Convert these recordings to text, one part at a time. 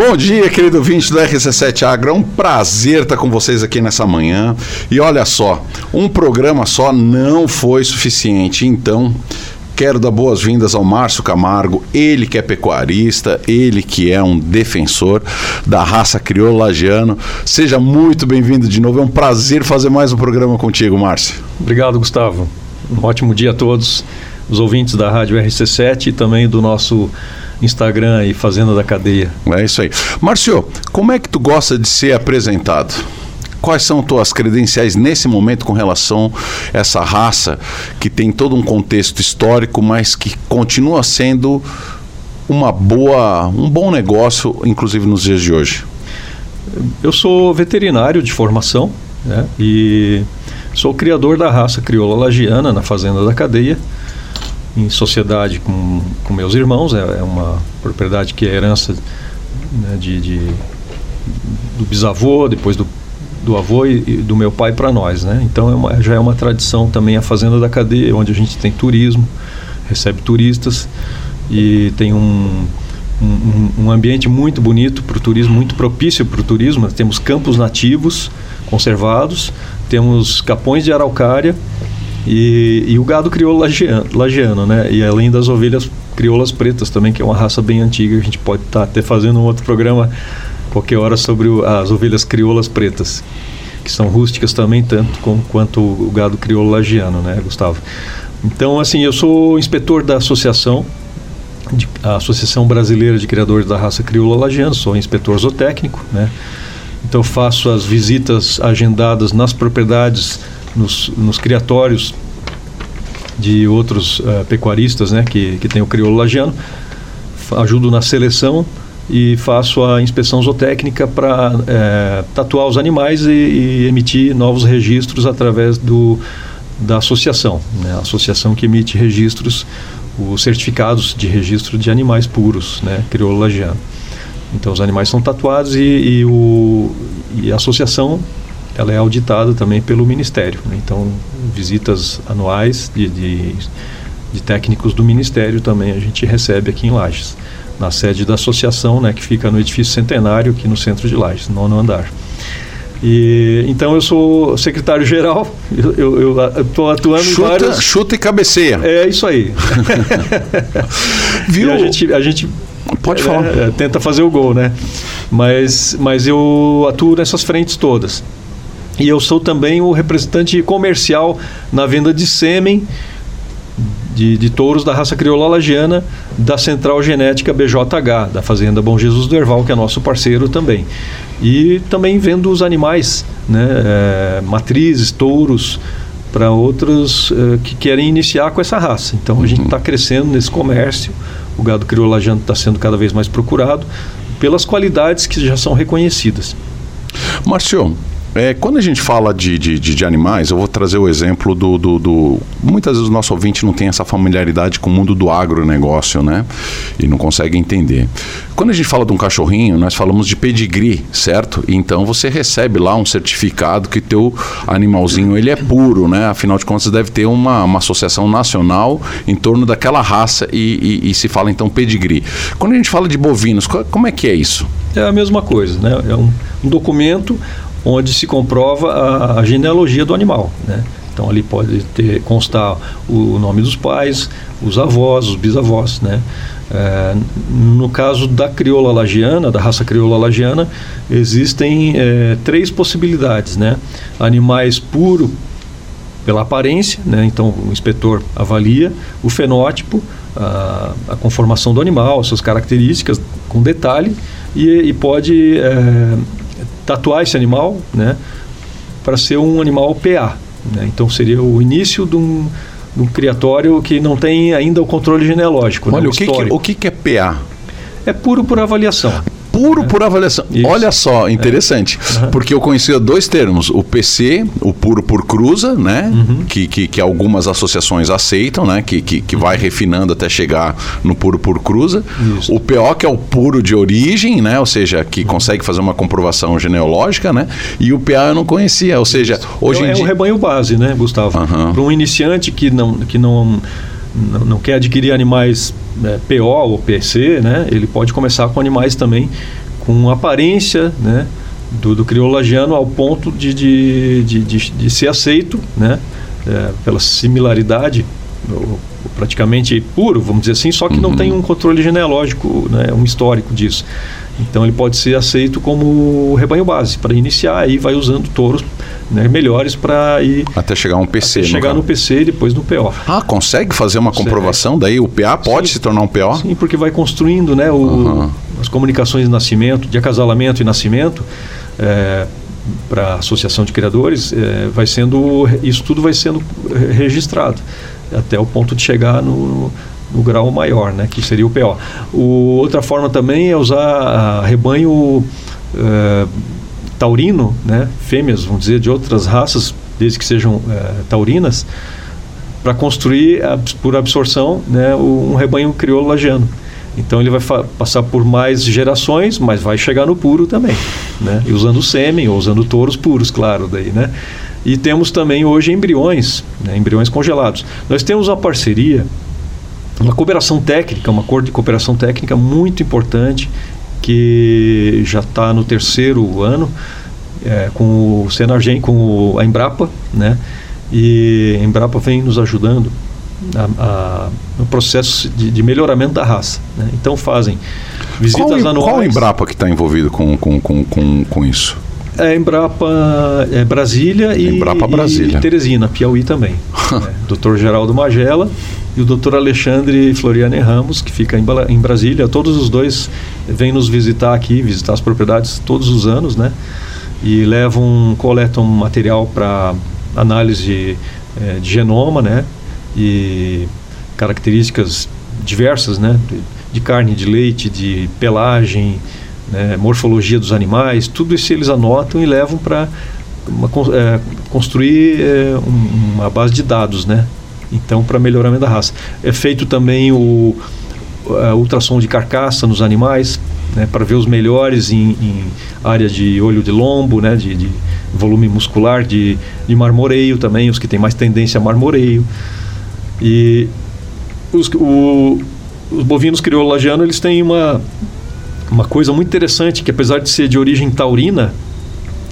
Bom dia, querido ouvinte do RC7 Agro. É um prazer estar com vocês aqui nessa manhã. E olha só, um programa só não foi suficiente. Então, quero dar boas-vindas ao Márcio Camargo, ele que é pecuarista, ele que é um defensor da raça crioula lagiano. Seja muito bem-vindo de novo. É um prazer fazer mais um programa contigo, Márcio. Obrigado, Gustavo. Um ótimo dia a todos, os ouvintes da Rádio RC7 e também do nosso Instagram e Fazenda da Cadeia. É isso aí. Márcio, como é que tu gosta de ser apresentado? Quais são tuas credenciais nesse momento com relação a essa raça que tem todo um contexto histórico, mas que continua sendo uma boa, um bom negócio, inclusive nos dias de hoje? Eu sou veterinário de formação né, e sou criador da raça crioula lagiana na Fazenda da Cadeia em sociedade com, com meus irmãos. É, é uma propriedade que é herança né, de, de, do bisavô, depois do, do avô e, e do meu pai para nós. Né? Então é uma, já é uma tradição também a Fazenda da Cadeia, onde a gente tem turismo, recebe turistas e tem um, um, um ambiente muito bonito para o turismo, muito propício para o turismo. Temos campos nativos conservados, temos capões de araucária e, e o gado crioulo lagiano, lagiano, né? E além das ovelhas crioulas pretas também, que é uma raça bem antiga, a gente pode estar tá até fazendo um outro programa qualquer hora sobre o, as ovelhas crioulas pretas, que são rústicas também, tanto com, quanto o gado crioulo lagiano, né, Gustavo? Então, assim, eu sou inspetor da associação, de, a Associação Brasileira de Criadores da Raça Crioula Lagiana, sou inspetor zootécnico, né? Então faço as visitas agendadas nas propriedades nos, nos criatórios de outros uh, pecuaristas né, que, que tem o crioulo lagiano, ajudo na seleção e faço a inspeção zootécnica para é, tatuar os animais e, e, emitir novos registros através do, da associação, né, a associação que emite registros, os certificados de registro de animais puros, né, crioulo lagiano. Então os animais são tatuados e, e, o, e a associação ela é auditada também pelo Ministério. Né? Então, visitas anuais de, de, de, técnicos do Ministério também a gente recebe aqui em Lages, na sede da associação, né, que fica no edifício Centenário, aqui no centro de Lages, nono andar. E, então eu sou secretário-geral, eu estou atuando chuta, em vários... Chuta e cabeceia. É isso aí. Viu? E a gente, a gente Pode falar. É, tenta fazer o gol, né? Mas, mas eu atuo nessas frentes todas. E eu sou também o representante comercial na venda de sêmen de, de, touros da raça crioula lagiana da Central Genética BJH, da Fazenda Bom Jesus do Erval, que é nosso parceiro também. E também vendo os animais, né, é, matrizes, touros, para outros é, que querem iniciar com essa raça. Então a gente está crescendo nesse comércio, o gado crioula lagiano está sendo cada vez mais procurado pelas qualidades que já são reconhecidas. Márcio, é, quando a gente fala de, de, de, de, animais, eu vou trazer o exemplo do, do, do, Muitas vezes o nosso ouvinte não tem essa familiaridade com o mundo do agronegócio, né? E não consegue entender. Quando a gente fala de um cachorrinho, nós falamos de pedigree, certo? Então você recebe lá um certificado que teu animalzinho ele é puro, né? Afinal de contas, deve ter uma, uma associação nacional em torno daquela raça e, e, e se fala então pedigree. Quando a gente fala de bovinos, como é que é isso? É a mesma coisa, né? É um, um documento onde se comprova a, a genealogia do animal. Né? Então ali pode ter, constar o nome dos pais, os avós, os bisavós. Né? É, no caso da crioula lagiana, da raça crioula lagiana, existem é, três possibilidades. Né? Animais puro pela aparência, né? então o inspetor avalia o fenótipo, a, a conformação do animal, suas características com detalhe e, e pode é, tatuar esse animal, né, para ser um animal PA. Né? Então seria o início de um, de um, criatório que não tem ainda o controle genealógico. Né, Olha, né, o, que, que, o que, que é PA? É puro por avaliação puro por avaliação. Isso. Olha só, interessante. É. Uhum. Porque eu conhecia dois termos: o PC, o puro por cruza, né? Uhum. Que, que, que, algumas associações aceitam, né? Que, que, que vai refinando até chegar no puro por cruza. Isso. O PO, que é o puro de origem, né? Ou seja, que uhum. consegue fazer uma comprovação genealógica, né? E o PA eu não conhecia. Ou seja, hoje é, em é dia. É um rebanho base, né, Gustavo? Para um iniciante que não. Que não não, não quer adquirir animais é, PO ou PC, né? Ele pode começar com animais também com aparência, né? Do, do crioulo lagiano ao ponto de, de, de, de, de ser aceito, né? É, pela similaridade, praticamente puro, vamos dizer assim, só que uhum. não tem um controle genealógico, né? um histórico disso. Então ele pode ser aceito como rebanho base para iniciar, aí vai usando touros né, melhores para ir até chegar um PC, até chegar no PC e depois no PO. Ah, consegue fazer uma comprovação? Daí o PA pode Sim. se tornar um PO? Sim, porque vai construindo, né, o, uhum. as comunicações de nascimento, de acasalamento e nascimento. É, para a associação de criadores, é, vai sendo isso tudo vai sendo registrado até o ponto de chegar no, no grau maior, né, que seria o PO. O, outra forma também é usar rebanho uh, taurino, né, fêmeas, vamos dizer, de outras raças, desde que sejam uh, taurinas, para construir por absorção né, um rebanho crioulo lagiano. Então ele vai passar por mais gerações, mas vai chegar no puro também, né? E usando sêmen ou usando touros puros, claro, daí, né? E temos também hoje embriões, né, embriões congelados. Nós temos uma parceria uma cooperação técnica, uma acordo de cooperação técnica muito importante que já está no terceiro ano é, com o Senargem, com a Embrapa, né? E a Embrapa vem nos ajudando a, a, no processo de, de, melhoramento da raça. Né? Então fazem visitas qual, anuais. Qual a Embrapa que está envolvido com, com, com, com, com isso? É Embrapa é Brasília e, Embrapa Brasília. e Teresina, Piauí também. é, Dr. Geraldo Magela e o Dr. Alexandre Floriane Ramos, que fica em, em Brasília. Todos os dois vêm nos visitar aqui, visitar as propriedades todos os anos, né? E levam, coletam material para análise é, de genoma, né? E características diversas, né? De, carne, de leite, de pelagem, né? morfologia dos animais, tudo isso eles anotam e levam para é, construir é, uma base de dados, né? Então, para melhoramento da raça. É feito também o a ultrassom de carcaça nos animais, né, para ver os melhores em, em, área de olho de lombo, né, de, de volume muscular, de, de, marmoreio também, os que têm mais tendência a marmoreio. E os, o, os bovinos criololagianos, eles têm uma, uma coisa muito interessante, que apesar de ser de origem taurina,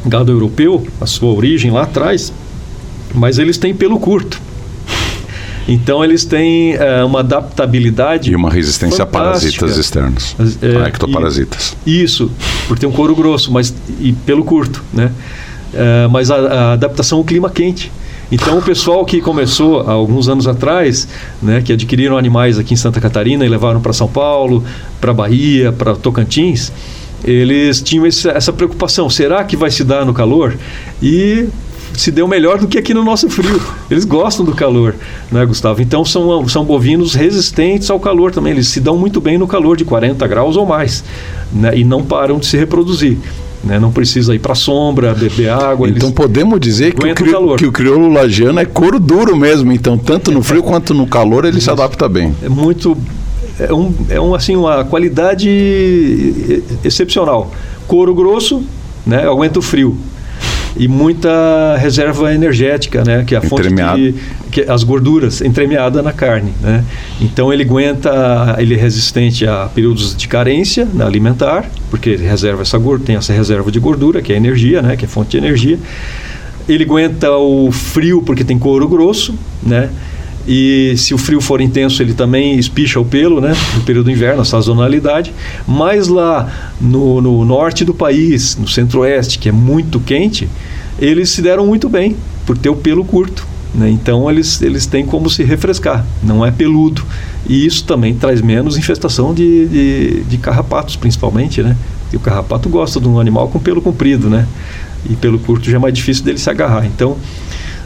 gado europeu, a sua origem lá atrás, mas eles têm pelo curto. Então eles têm é, uma adaptabilidade. E uma resistência fantástica. a parasitas externos. É, a ectoparasitas. E, isso, por ter um couro grosso, mas e pelo curto, né? Mas a, a adaptação ao clima quente. Então, o pessoal que começou há alguns anos atrás, né, que adquiriram animais aqui em Santa Catarina e levaram para São Paulo, para Bahia, para Tocantins, eles tinham essa preocupação: será que vai se dar no calor? E se deu melhor do que aqui no nosso frio. Eles gostam do calor, né, Gustavo? Então são, são bovinos resistentes ao calor também. Eles se dão muito bem no calor de 40 graus ou mais né, e não param de se reproduzir. Né? Não precisa ir para sombra, beber água. Então podemos dizer que o, cri... que o crioulo lagiano é couro duro mesmo. Então tanto no frio quanto no calor ele Isso. se adapta bem. É muito é um, é um assim uma qualidade excepcional. Couro grosso, né? Aguenta o frio e muita reserva energética, né? Que é a fonte de, que as gorduras entremeada na carne, né? Então ele aguenta, ele é resistente a períodos de carência né, alimentar, porque ele reserva essa gordura, tem essa reserva de gordura que é energia, né? Que é fonte de energia. Ele aguenta o frio porque tem couro grosso, né? E se o frio for intenso, ele também espicha o pelo, né? No período do inverno, a sazonalidade. Mas lá no, no norte do país, no centro-oeste, que é muito quente, eles se deram muito bem por ter o pelo curto. Né? Então eles, eles têm como se refrescar, não é peludo. E isso também traz menos infestação de, de, de carrapatos, principalmente. Né? E o carrapato gosta de um animal com pelo comprido, né? E pelo curto já é mais difícil dele se agarrar. Então,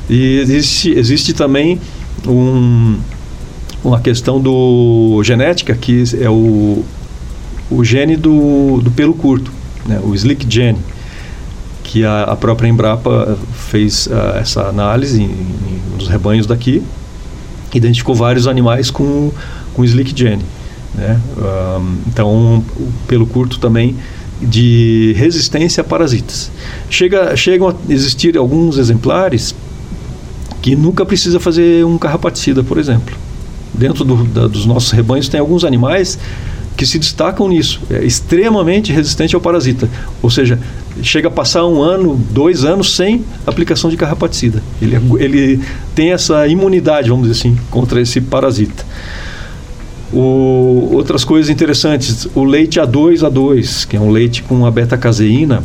existe, existe também um, uma questão do genética que é o, o gene do, do pelo curto, né? o slick gene, que a, a própria Embrapa fez uh, essa análise em, em, nos rebanhos daqui, identificou vários animais com, com slick gene. Né? Um, então, pelo curto também de resistência a parasitas. Chega, chegam a existir alguns exemplares que nunca precisa fazer um carrapaticida, por exemplo. Dentro do, da, dos nossos rebanhos tem alguns animais que se destacam nisso. É extremamente resistente ao parasita. Ou seja, chega a passar um ano, dois anos sem aplicação de carrapaticida. Ele, ele tem essa imunidade, vamos dizer assim, contra esse parasita. O, outras coisas interessantes, o leite A2A2, que é um leite com a beta-caseína,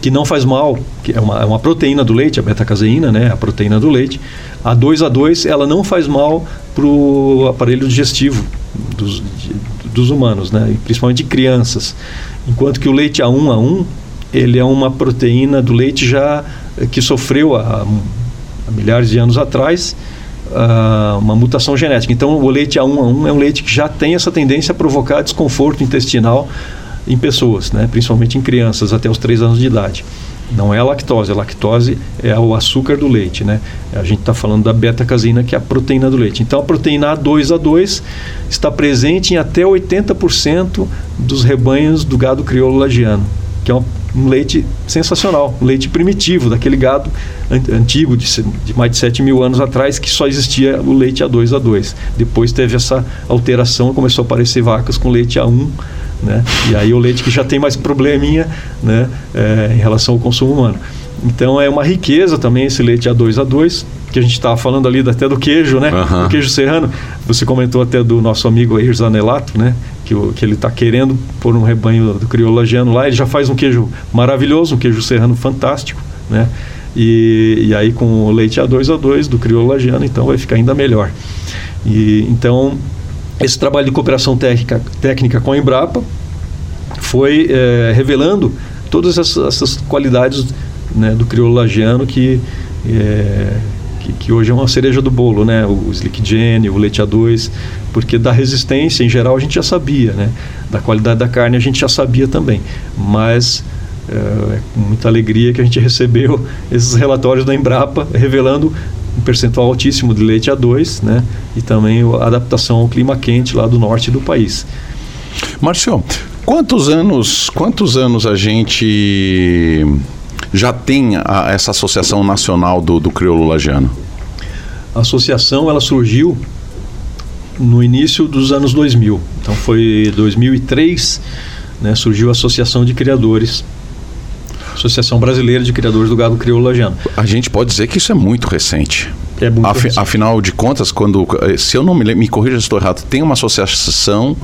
que não faz mal, que é uma, é uma proteína do leite, a beta-caseína, né, a proteína do leite. A 2A2, ela não faz mal para o aparelho digestivo dos, de, dos humanos, né, principalmente de crianças. Enquanto que o leite A1A1, ele é uma proteína do leite já que sofreu há, há milhares de anos atrás uh, uma mutação genética. Então, o leite A1A1 é um leite que já tem essa tendência a provocar desconforto intestinal em pessoas, né? principalmente em crianças até os 3 anos de idade. Não é a lactose, a lactose é o açúcar do leite, né? A gente está falando da beta-caseína, que é a proteína do leite. Então, a proteína A2A2 está presente em até 80% dos rebanhos do gado crioulo lagiano, que é um, um leite sensacional, um leite primitivo, daquele gado antigo, de, de, mais de 7 mil anos atrás, que só existia o leite A2A2. Depois teve essa alteração, começou a aparecer vacas com leite A1 né? E aí o leite que já tem mais probleminha né? É, em relação ao consumo humano. Então é uma riqueza também esse leite A2A2, que a gente estava falando ali até do queijo, né? Uhum. queijo serrano. Você comentou até do nosso amigo Air Zanelato, né? Que, o, que ele está querendo pôr um rebanho do criolagiano lá. Ele já faz um queijo maravilhoso, um queijo serrano fantástico, né? E, e aí com o leite A2A2 do criolagiano, então vai ficar ainda melhor. E, então esse trabalho de cooperação técnica, técnica com a Embrapa foi é, revelando todas essas, essas qualidades né, do crioulo lagiano que, é, que, que, hoje é uma cereja do bolo, né? o Slick Gene, o leite A2, porque da resistência em geral a gente já sabia, né? da qualidade da carne a gente já sabia também, mas é, é com muita alegria que a gente recebeu esses relatórios da Embrapa revelando um percentual altíssimo de leite A2, né? E também a adaptação ao clima quente lá do norte do país. Márcio, quantos anos, quantos anos a gente já tem a, essa associação nacional do, do crioulo lagiano? A associação ela surgiu no início dos anos 2000. Então foi 2003, né, surgiu a Associação de Criadores Associação Brasileira de Criadores do Gado Crioulo Lagiano. A gente pode dizer que isso é muito recente. É muito Af, recente. Afinal de contas, quando eh, se eu não me lembro, me corrija se estou errado, tem uma associação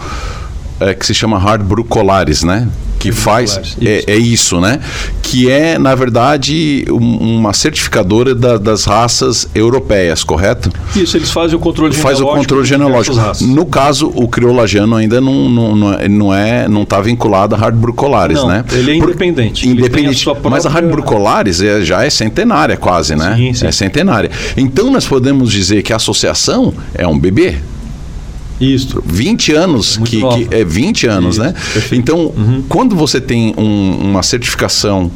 é, que se chama Hard Brucolares, né? Que faz. É, é, isso, né? Que é na verdade um, uma certificadora da, das raças europeias, correto? Isso, eles fazem o controle faz genealógico. Faz o controle genealógico. No caso, o criolajano ainda não não, não é não é está vinculado a Hard Brucolares, não, né? Ele é independente. Por, independente. A própria... Mas a Hard Brucolares é, já é centenária quase, né? Sim, sim. É centenária. Então nós podemos dizer que a associação é um bebê. Isso. 20 anos, que, que, é 20 anos, Isso. né? Perfeito. Então, uhum. quando você tem um, uma certificação,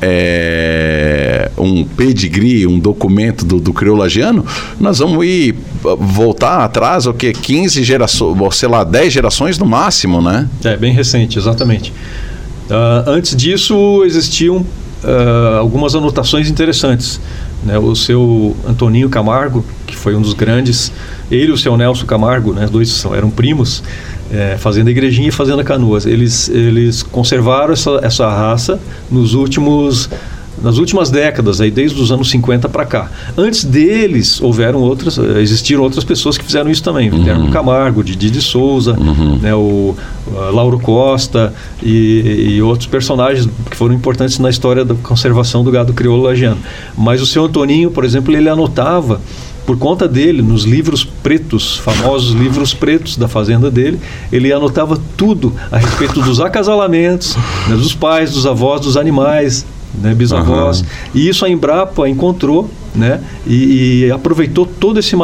é, um pedigree, um documento do, do criolagiano, nós vamos ir voltar atrás, o que? 15 gerações, sei lá, 10 gerações no máximo, né? É, bem recente, exatamente. Uh, antes disso, existiam uh, algumas anotações interessantes. Né? O seu Antoninho Camargo, que foi um dos grandes, ele e o seu Nelson Camargo, né? dois são, eram primos, é, fazendo igrejinha e fazendo canoas. Eles, eles conservaram essa, essa raça nos últimos nas últimas décadas, aí desde os anos 50 para cá. Antes deles, houveram outras, eh, existiram outras pessoas que fizeram isso também. Uhum. Camargo, Didi de Souza, uhum. né, o uh, Lauro Costa e, e, outros personagens que foram importantes na história da conservação do gado crioulo lagiano. Mas o seu Antoninho, por exemplo, ele anotava por conta dele, nos livros pretos, famosos livros pretos da fazenda dele, ele anotava tudo a respeito dos acasalamentos, né, dos pais, dos avós, dos animais, né, bisavós. Uhum. E isso a Embrapa encontrou né, e, e aproveitou todo esse,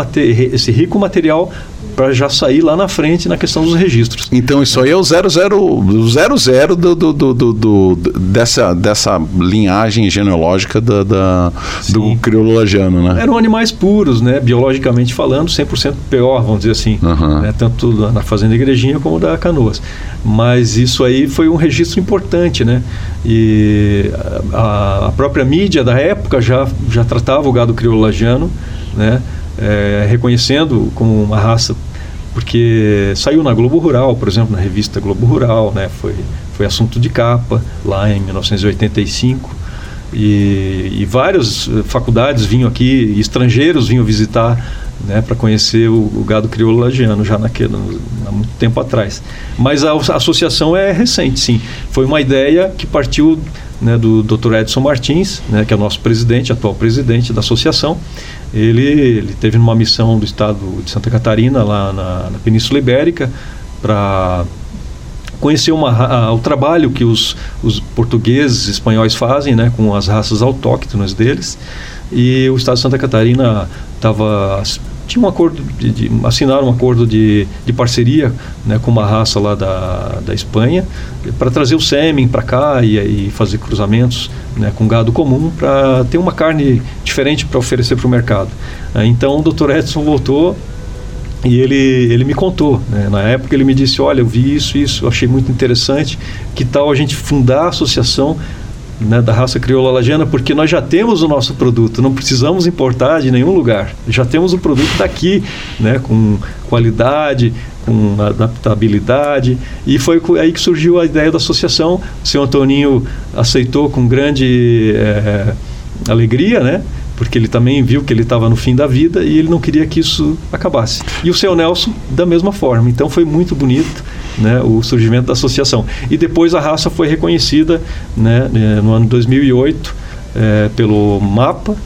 esse rico material para já sair lá na frente na questão dos registros. Então isso aí é o 00, zero, zero do, do, do, do, dessa, dessa linhagem genealógica da, da do crioulo lagiano, né? Eram animais puros, né? biologicamente falando, 100% PO, vamos dizer assim, uhum. né? tanto na Fazenda Igrejinha como da Canoas. Mas isso aí foi um registro importante, né? E a, a própria mídia da época já, já tratava o gado crioulo lagiano, né? É, reconhecendo como uma raça porque saiu na Globo Rural, por exemplo, na revista Globo Rural, né? Foi, foi assunto de capa lá em 1985. E, e várias faculdades vinham aqui, estrangeiros vinham visitar né, para conhecer o, o, gado crioulo lagiano já naquele, há muito tempo atrás. Mas a, a, associação é recente, sim. Foi uma ideia que partiu né, do Dr. Edson Martins, né, que é o nosso presidente, atual presidente da associação. Ele, ele teve numa missão do estado de Santa Catarina, lá na, na Península Ibérica, para conhecer uma, a, o trabalho que os, os portugueses espanhóis fazem né, com as raças autóctonas deles. E o estado de Santa Catarina estava tinha um acordo de, de assinaram um acordo de, de parceria né, com uma raça lá da, da Espanha para trazer o sêmen para cá e, e, fazer cruzamentos né, com gado comum para ter uma carne diferente para oferecer para o mercado. então o Dr. Edson voltou e ele, ele me contou, né? na época ele me disse, olha, eu vi isso, isso, achei muito interessante, que tal a gente fundar a associação né, da raça crioula lagiana, porque nós já temos o nosso produto, não precisamos importar de nenhum lugar. Já temos o produto daqui, né, com qualidade, com adaptabilidade. E foi aí que surgiu a ideia da associação. O senhor Antoninho aceitou com grande é, alegria, né? porque ele também viu que ele estava no fim da vida e ele não queria que isso acabasse. E o seu Nelson, da mesma forma. Então foi muito bonito né, o surgimento da associação. E depois a raça foi reconhecida né, eh, no ano 2008 é, eh, pelo MAPA,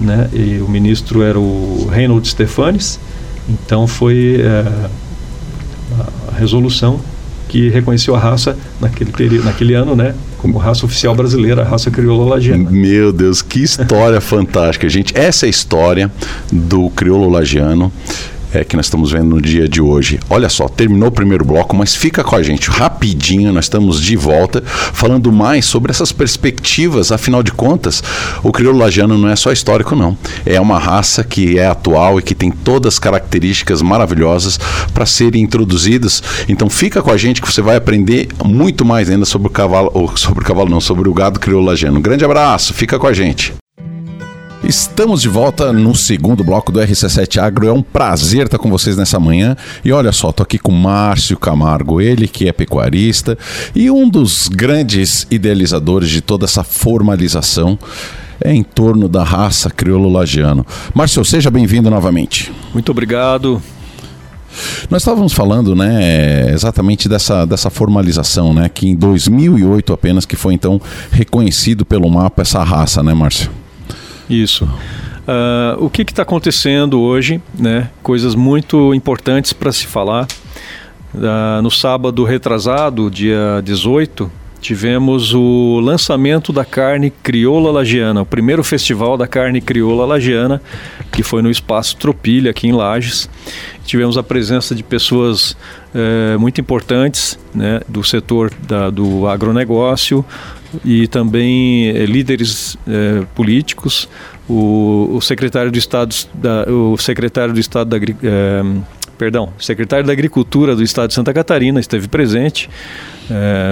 né, e o ministro era o Reynold Stefanes. Então foi é, a resolução que reconheceu a raça naquele, naquele ano, né, como raça oficial brasileira, a raça crioula lagiana. Meu Deus, que história fantástica, gente. Essa é a história do crioulo lagiano é, que nós estamos vendo no dia de hoje. Olha só, terminou o primeiro bloco, mas fica com a gente rapidinho, nós estamos de volta falando mais sobre essas perspectivas. Afinal de contas, o crioulo lagiano não é só histórico, não. É uma raça que é atual e que tem todas as características maravilhosas para serem introduzidas. Então fica com a gente que você vai aprender muito mais ainda sobre o cavalo, ou sobre o cavalo não, sobre o gado crioulo lagiano. Um grande abraço, fica com a gente. Estamos de volta no segundo bloco do RC7 Agro. É um prazer estar com vocês nessa manhã. E olha só, tô aqui com Márcio Camargo, ele que é pecuarista e um dos grandes idealizadores de toda essa formalização é em torno da raça crioulo lagiano. Márcio, seja bem-vindo novamente. Muito obrigado. Nós estávamos falando, né, exatamente dessa, dessa formalização, né, que em 2008 apenas que foi então reconhecido pelo mapa essa raça, né, Márcio? Isso. Uh, o que está acontecendo hoje, né? Coisas muito importantes para se falar. Uh, no sábado retrasado, dia 18, tivemos o lançamento da carne crioula lagiana, o primeiro festival da carne crioula lagiana, que foi no Espaço Tropilha, aqui em Lages. Tivemos a presença de pessoas eh, muito importantes né, do setor da, do agronegócio, e também eh, líderes eh, políticos, o, o, secretário do Estado, da, o secretário do Estado da eh, perdão, secretário da Agricultura do Estado de Santa Catarina esteve presente,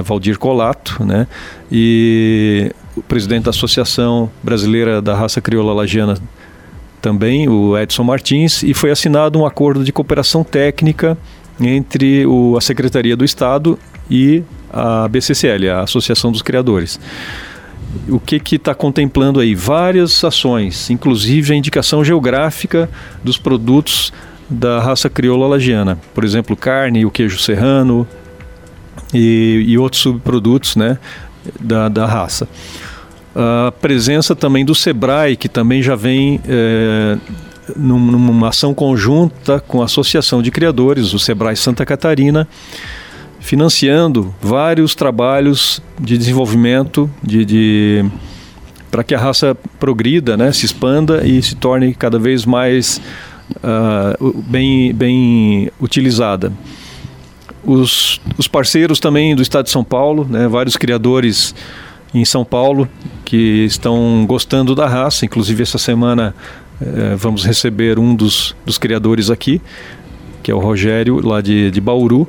Valdir Colato, né, e o presidente da Associação Brasileira da Raça Crioula Lagiana também, o Edson Martins, e foi assinado um acordo de cooperação técnica entre o, a Secretaria do Estado e a BCCL, a Associação dos Criadores. O que está contemplando aí? Várias ações, inclusive a indicação geográfica dos produtos da raça crioula lagiana. Por exemplo, carne, o queijo serrano e, e outros subprodutos né, da, da raça. A presença também do SEBRAE, que também já vem é, numa ação conjunta com a Associação de Criadores, o SEBRAE Santa Catarina, financiando vários trabalhos de desenvolvimento de, de para que a raça progrida, né, se expanda e se torne cada vez mais uh, bem, bem utilizada. Os, os parceiros também do Estado de São Paulo, né, vários criadores em São Paulo que estão gostando da raça, inclusive essa semana vamos receber um dos, dos criadores aqui, que é o Rogério, lá de, de Bauru,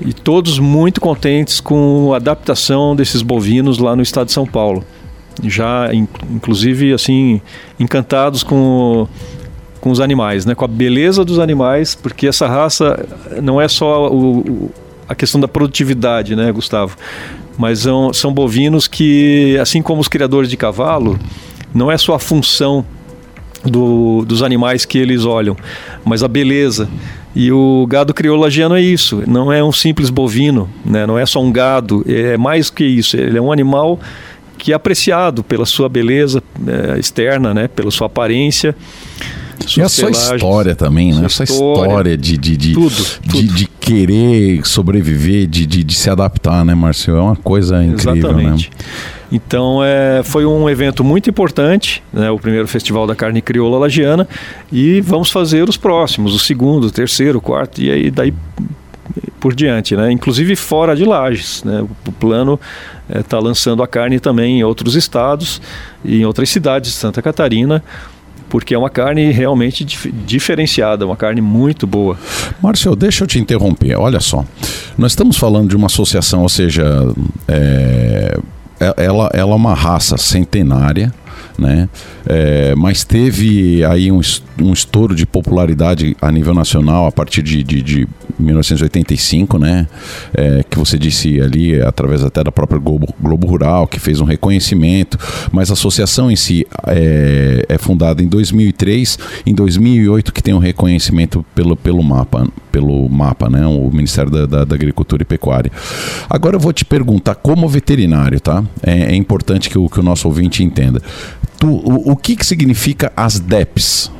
e todos muito contentes com a adaptação desses bovinos lá no estado de São Paulo. Já, inclusive, assim, encantados com, com os animais, né? com a beleza dos animais, porque essa raça não é só o, o, a questão da produtividade, né, Gustavo? Mas são, são bovinos que, assim como os criadores de cavalo, não é só a função do, dos animais que eles olham, mas a beleza. E o gado criolagiano é isso, não é um simples bovino, né? não é só um gado, é mais que isso, ele é um animal que é apreciado pela sua beleza é, externa, né? pela sua aparência. E a sua história também, né? A sua história de, de, de, tudo, tudo. de, de querer sobreviver, de, de, de, se adaptar, né, Márcio? É uma coisa incrível, né? Exatamente. né? Então é, foi um evento muito importante, né, o primeiro Festival da Carne Crioula Lagiana, e vamos fazer os próximos, o segundo, o terceiro, o quarto, e aí daí por diante, né? Inclusive fora de Lages, né? O plano está é, lançando a carne também em outros estados e em outras cidades de Santa Catarina porque é uma carne realmente dif diferenciada, uma carne muito boa. Márcio, deixa eu te interromper. Olha só, nós estamos falando de uma associação, ou seja, é, é ela, ela é uma raça centenária né? É, mas teve aí um, um estouro de popularidade a nível nacional a partir de, de, de 1985, né? É, que você disse ali, através até da própria Globo, Globo Rural, que fez um reconhecimento, mas a associação em si é, é fundada em 2003, em 2008 que tem um reconhecimento pelo, pelo mapa, pelo mapa, né? O Ministério da, da, da Agricultura e Pecuária. Agora eu vou te perguntar, como veterinário, tá? É, é importante que o, que o nosso ouvinte entenda. Tu, o, o que, que significa as DEPs?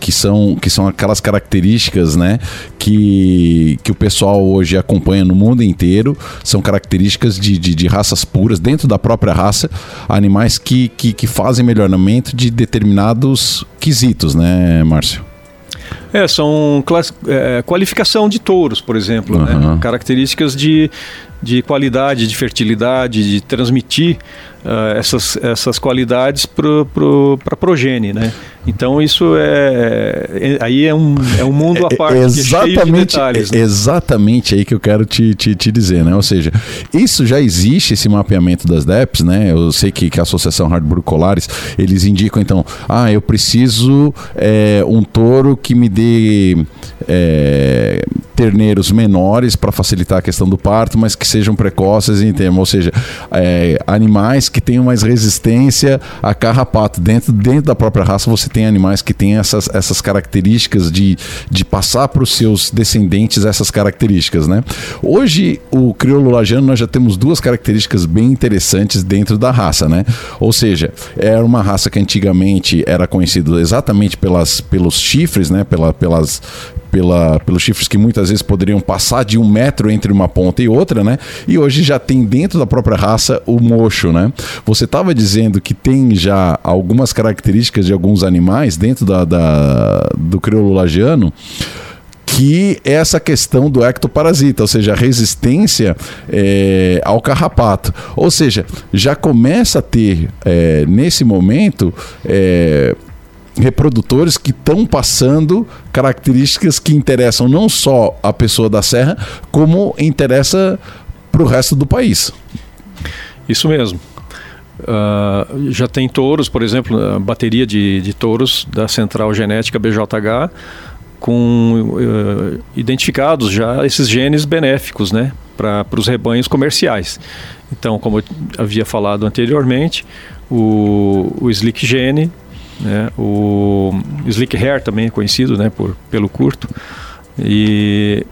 que são, que são aquelas características né, que, que o pessoal hoje acompanha no mundo inteiro, são características de, de, de raças puras, dentro da própria raça, animais que, que, que fazem melhoramento de determinados quesitos, né, Márcio? É, são é, qualificação de touros, por exemplo, uhum. né? características de, de qualidade, de fertilidade, de transmitir uh, essas, essas qualidades para pro, a progenie, né? Então isso é, é, aí é um, é um mundo à parte, é, exatamente, de detalhes, né? Exatamente aí que eu quero te, te, te, dizer, né? Ou seja, isso já existe, esse mapeamento das DEPs, né? Eu sei que, que a Associação Hardburg Colares, eles indicam então, ah, eu preciso é, um touro que me dê é, terneiros menores para facilitar a questão do parto, mas que sejam precoces em termos, ou seja, é, animais que tenham mais resistência a carrapato. Dentro, dentro da própria raça você tem animais que têm essas, essas características de, de passar para os seus descendentes essas características, né? Hoje, o crioulo lajano, nós já temos duas características bem interessantes dentro da raça, né? Ou seja, era uma raça que antigamente era conhecida exatamente pelas, pelos chifres, né? Pela, pelas, pela, pelos chifres que muitas vezes poderiam passar de um metro entre uma ponta e outra, né? E hoje já tem dentro da própria raça o mocho, né? Você estava dizendo que tem já algumas características de alguns animais dentro da, da do crioulo lagiano que é essa questão do ectoparasita, ou seja, a resistência é, ao carrapato. Ou seja, já começa a ter, é, nesse momento, é, reprodutores que estão passando características que interessam não só a pessoa da serra, como interessa para o resto do país. Isso mesmo. Uh, já tem touros, por exemplo, bateria de, de touros da Central Genética BJH com uh, identificados já esses genes benéficos né, para os rebanhos comerciais. Então, como eu havia falado anteriormente, o, o Slick Gene né? O slick hair também é conhecido né, por, pelo curto. E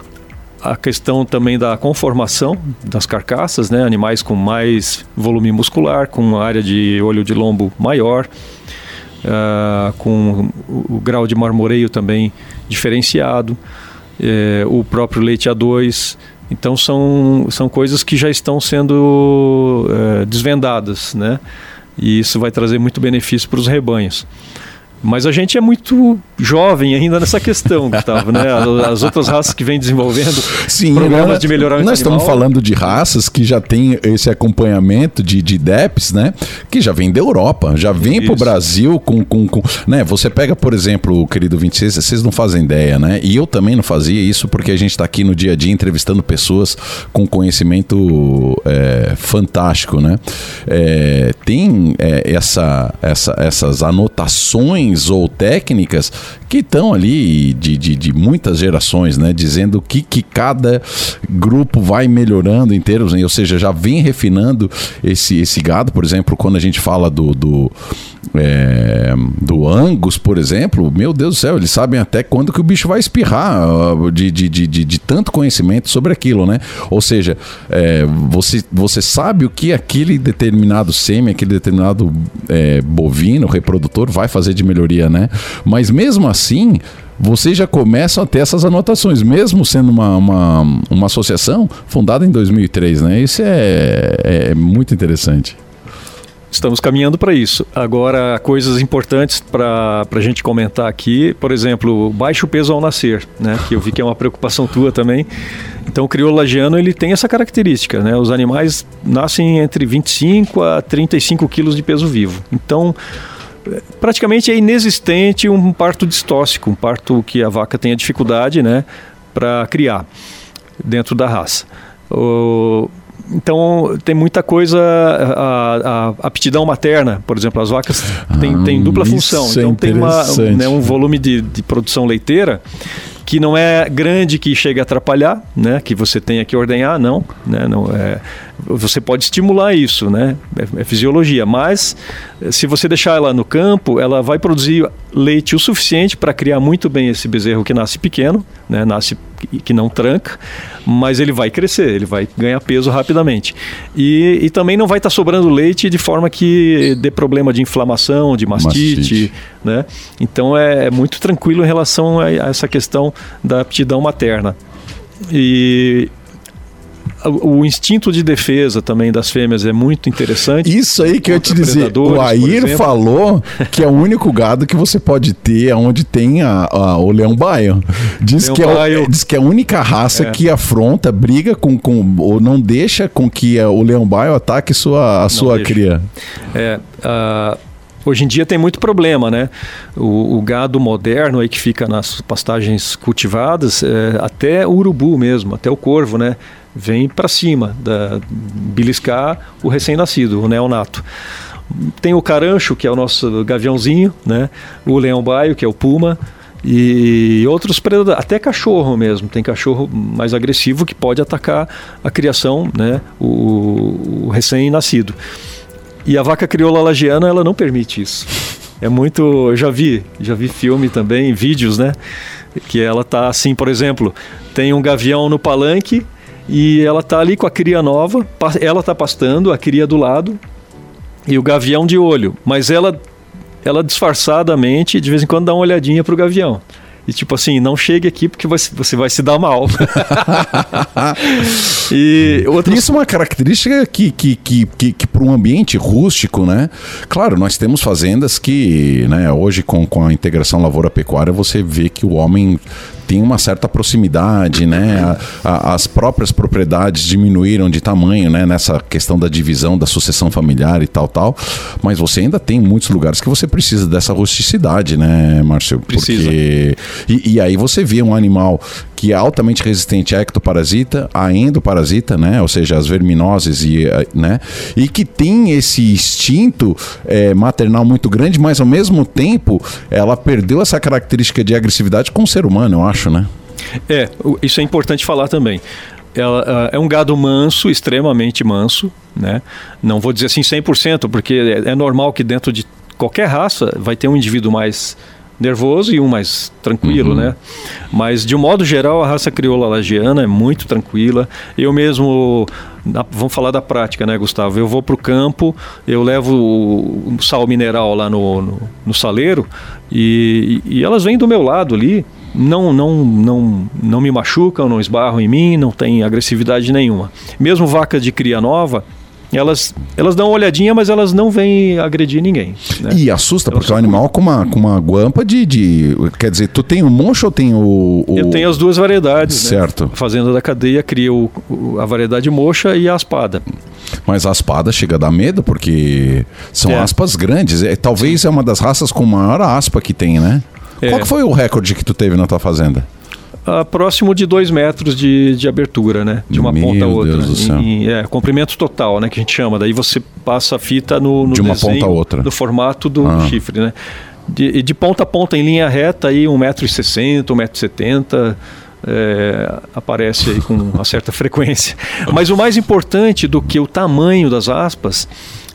a questão também da conformação das carcaças, né? animais com mais volume muscular, com área de olho de lombo maior, uh, com o, o, grau de marmoreio também diferenciado, eh, o próprio leite A2. Então são, são coisas que já estão sendo eh, desvendadas, né? E isso vai trazer muito benefício para os rebanhos. Mas a gente é muito jovem ainda nessa questão, Gustavo, né? As outras raças que vêm desenvolvendo Sim, programas nós, de melhoramento Nós animal. estamos falando de raças que já têm esse acompanhamento de, de DEPs, né? Que já vem da Europa, já vem para o Brasil com, com, com... né? Você pega, por exemplo, o querido 26, vocês não fazem ideia, né? E eu também não fazia isso porque a gente está aqui no dia a dia entrevistando pessoas com conhecimento é, fantástico, né? É, tem é, essa, essa, essas anotações informações ou técnicas que estão ali de, de, de, muitas gerações, né? Dizendo o que, que cada grupo vai melhorando em termos, ou seja, já vem refinando esse, esse gado, por exemplo, quando a gente fala do, do é, do Angus, por exemplo, meu Deus do céu, eles sabem até quando que o bicho vai espirrar de, de, de, de, de tanto conhecimento sobre aquilo, né? Ou seja, é, você, você sabe o que aquele determinado sêmen, aquele determinado é, bovino, reprodutor vai fazer de melhoria, né? Mas mesmo assim, vocês já começam a ter essas anotações, mesmo sendo uma, uma, uma associação fundada em 2003, né? Isso é, é muito interessante. Estamos caminhando para isso. Agora, coisas importantes para a gente comentar aqui, por exemplo, baixo peso ao nascer, né? Que eu vi que é uma preocupação tua também. Então, o crioulo lagiano ele tem essa característica, né? Os animais nascem entre 25 a 35 quilos de peso vivo. Então, praticamente é inexistente um parto distóxico, um parto que a vaca tenha dificuldade, né, para criar dentro da raça. O então tem muita coisa, a, a, aptidão materna, por exemplo, as vacas têm, ah, têm dupla função. É então tem uma, né, um volume de, de produção leiteira que não é grande que chega a atrapalhar, né? Que você tenha que ordenhar, não, né? Não é, você pode estimular isso, né? É, é, fisiologia, mas se você deixar ela no campo, ela vai produzir leite o suficiente para criar muito bem esse bezerro que nasce pequeno, né? Nasce que não tranca, mas ele vai crescer, ele vai ganhar peso rapidamente. E, e também não vai estar tá sobrando leite de forma que dê problema de inflamação, de mastite, mastite. né? Então é, é, muito tranquilo em relação a, a essa questão da aptidão materna. E o instinto de defesa também das fêmeas é muito interessante. Isso aí que eu ia te dizer. O Air falou que é o único gado que você pode ter onde tem a, a o leão baio. Diz, leão que é, baio. diz que é a única raça é. que afronta, briga com, com ou não deixa com que o leão baio ataque sua, a sua cria. É, uh, Hoje em dia tem muito problema, né? O, o, gado moderno aí que fica nas pastagens cultivadas, é, até o urubu mesmo, até o corvo, né? Vem para cima, da, beliscar o recém-nascido, o neonato. Tem o carancho, que é o nosso gaviãozinho, né? o leão-baio, que é o puma, e outros predadores, até cachorro mesmo. Tem cachorro mais agressivo que pode atacar a criação, né? o, o recém-nascido. E a vaca crioula lagiana, ela não permite isso. É muito. Eu já vi, já vi filme também, vídeos, né? Que ela tá assim, por exemplo, tem um gavião no palanque e ela tá ali com a cria nova, ela tá pastando, a cria do lado e o gavião de olho, mas ela ela disfarçadamente de vez em quando dá uma olhadinha pro gavião. E tipo assim, não chegue aqui porque você vai se dar mal. e outros... Isso é uma característica que, que, que, que, que para um ambiente rústico, né? Claro, nós temos fazendas que, né, hoje com, com a integração lavoura-pecuária, você vê que o homem tem uma certa proximidade, né? A, a, as próprias propriedades diminuíram de tamanho, né? Nessa questão da divisão, da sucessão familiar e tal, tal. Mas você ainda tem muitos lugares que você precisa dessa rusticidade, né, Márcio? Precisa. Porque... E, e aí você vê um animal que é altamente resistente a ectoparasita, a endoparasita, né? Ou seja, as verminoses e, eh, né? E que tem esse instinto é, maternal muito grande, mas ao mesmo tempo ela perdeu essa característica de agressividade com o ser humano, eu acho, né? É, isso é importante falar também. Ela, é um gado manso, extremamente manso, né? Não vou dizer assim 100%, porque é, é normal que dentro de qualquer raça vai ter um indivíduo mais nervoso e um mais tranquilo, uhum. né? Mas de um modo geral a raça crioula lagiana é muito tranquila. Eu mesmo, na, vamos falar da prática, né, Gustavo? Eu vou para o campo, eu levo o sal mineral lá no, no, no saleiro e, e, elas vêm do meu lado ali. Não, não, não, não me machucam, não esbarram em mim, não tem agressividade nenhuma. Mesmo vaca de cria nova, elas, elas dão uma olhadinha, mas elas não vêm agredir ninguém. Né? E assusta, elas porque é um animal com uma, com uma guampa de, de. Quer dizer, tu tem o moncho ou tem o, o... Eu tenho as duas variedades. Né? Certo. Né? A Fazenda da Cadeia cria o, o, a variedade mocha e a aspada. Mas a aspada chega a dar medo, porque são é. aspas grandes. É, talvez Sim. é uma das raças com maior aspa que tem, né? É. Qual foi o recorde que tu teve na tua fazenda? uh, próximo de dois metros de, de abertura, né? De uma Meu ponta a outra. Deus do céu. Em, é, comprimento total, né? Que a gente chama. Daí você passa a fita no, no de uma ponta a outra. do formato do ah. chifre, né? De, de ponta a ponta, em linha reta, aí 1,60m, 1,70m. É, aparece aí com uma certa frequência. Mas o mais importante do que o tamanho das aspas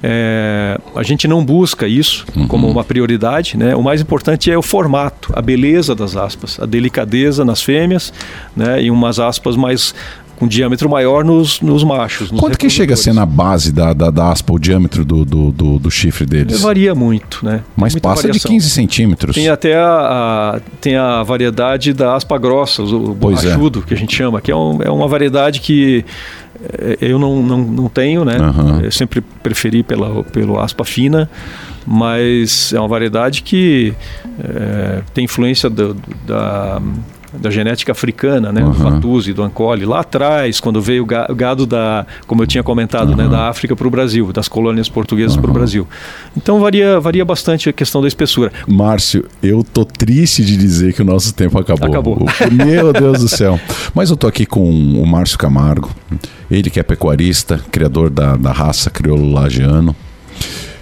é, a gente não busca isso uhum. como uma prioridade, né? O mais importante é o formato, a beleza das aspas, a delicadeza nas fêmeas, né? E umas aspas mais com diâmetro maior nos, nos machos. Nos Quanto que chega a ser na base da, da, da aspa, o diâmetro do, do, do, do chifre deles? Varia muito, né? Mas passa variação. de 15 centímetros. Tem até a, a, tem a variedade da aspa grossa, o borrachudo, é. que a gente chama, que é, um, é uma variedade que é, eu não, não, não tenho, né? Uhum. Eu sempre preferi pela, pelo aspa fina, mas é uma variedade que é, tem influência do, da da genética africana, né, uhum. do Fatuzi, do Ancole, lá atrás, quando veio o gado da, como eu tinha comentado, uhum. né, da África para o Brasil, das colônias portuguesas uhum. para o Brasil. Então varia, varia bastante a questão da espessura. Márcio, eu tô triste de dizer que o nosso tempo acabou. Acabou. Meu Deus do céu. Mas eu tô aqui com o Márcio Camargo, ele que é pecuarista, criador da, da raça crioulo lagiano.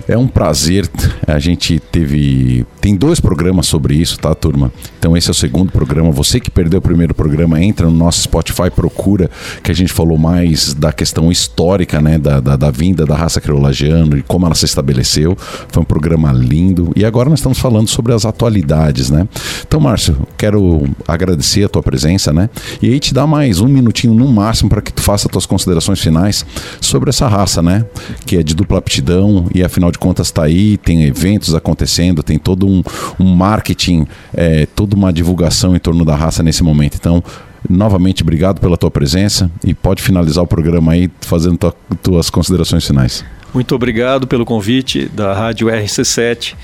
É um prazer. A gente teve. Tem dois programas sobre isso, tá, turma? Então esse é o segundo programa. Você que perdeu o primeiro programa, entra no nosso Spotify, procura, que a gente falou mais da questão histórica, né? Da, da, da vinda da raça creolagiana e como ela se estabeleceu. Foi um programa lindo. E agora nós estamos falando sobre as atualidades, né? Então, Márcio, quero agradecer a tua presença, né? E aí te dar mais um minutinho no máximo para que tu faça as tuas considerações finais sobre essa raça, né? Que é de dupla aptidão e afinal de contas está aí, tem eventos acontecendo, tem todo um, um marketing, é, toda uma divulgação em torno da raça nesse momento. Então, novamente, obrigado pela tua presença e pode finalizar o programa aí fazendo tua, tuas considerações finais. Muito obrigado pelo convite da Rádio RC7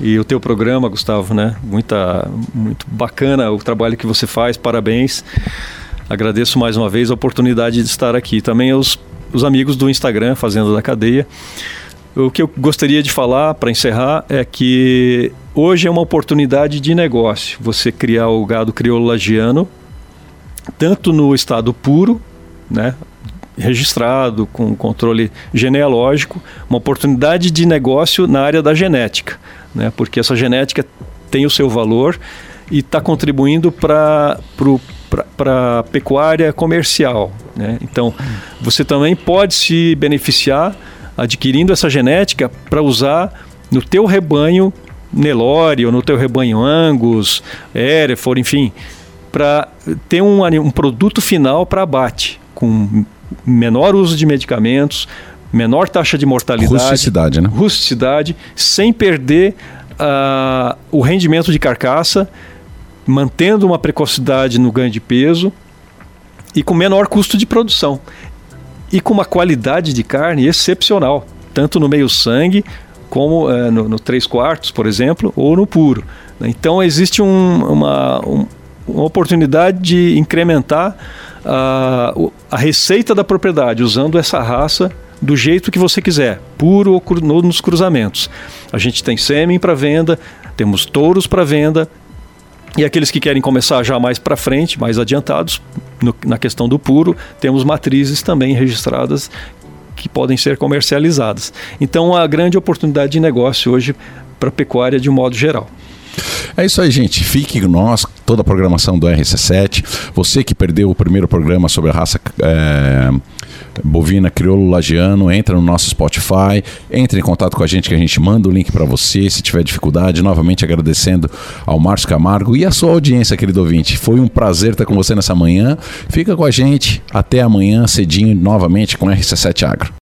e o teu programa, Gustavo, né? Muita, muito bacana o trabalho que você faz, parabéns. Agradeço mais uma vez a oportunidade de estar aqui. Também os, os amigos do Instagram, Fazenda da Cadeia. O que eu gostaria de falar para encerrar é que hoje é uma oportunidade de negócio você criar o gado crioulo lagiano, tanto no estado puro, né, registrado, com controle genealógico, uma oportunidade de negócio na área da genética, né, porque essa genética tem o seu valor e está contribuindo para para pecuária comercial. Né? Então, você também pode se beneficiar adquirindo essa genética para usar no teu rebanho Nelore no teu rebanho Angus, Hereford, enfim, para ter um, um produto final para abate, com menor uso de medicamentos, menor taxa de mortalidade. Rusticidade, né? Rusticidade, sem perder uh, o rendimento de carcaça, mantendo uma precocidade no ganho de peso e com menor custo de produção e com uma qualidade de carne excepcional, tanto no meio sangue como é, no, no 3 quartos, por exemplo, ou no puro. Então existe um, uma, um, uma oportunidade de incrementar a, a receita da propriedade usando essa raça do jeito que você quiser, puro ou cru, nos cruzamentos. A gente tem sêmen para venda, temos touros para venda, e aqueles que querem começar já mais para frente, mais adiantados, no, na questão do puro, temos matrizes também registradas que podem ser comercializadas. Então, a grande oportunidade de negócio hoje para a pecuária de um modo geral. É isso aí, gente. Fique nós, toda a programação do RC7. Você que perdeu o primeiro programa sobre a raça é, bovina crioulo lagiano, entra no nosso Spotify, entre em contato com a gente que a gente manda o link para você se tiver dificuldade. Novamente agradecendo ao Márcio Camargo e a sua audiência, querido ouvinte. Foi um prazer estar com você nessa manhã. Fica com a gente até amanhã cedinho novamente com RC7 Agro.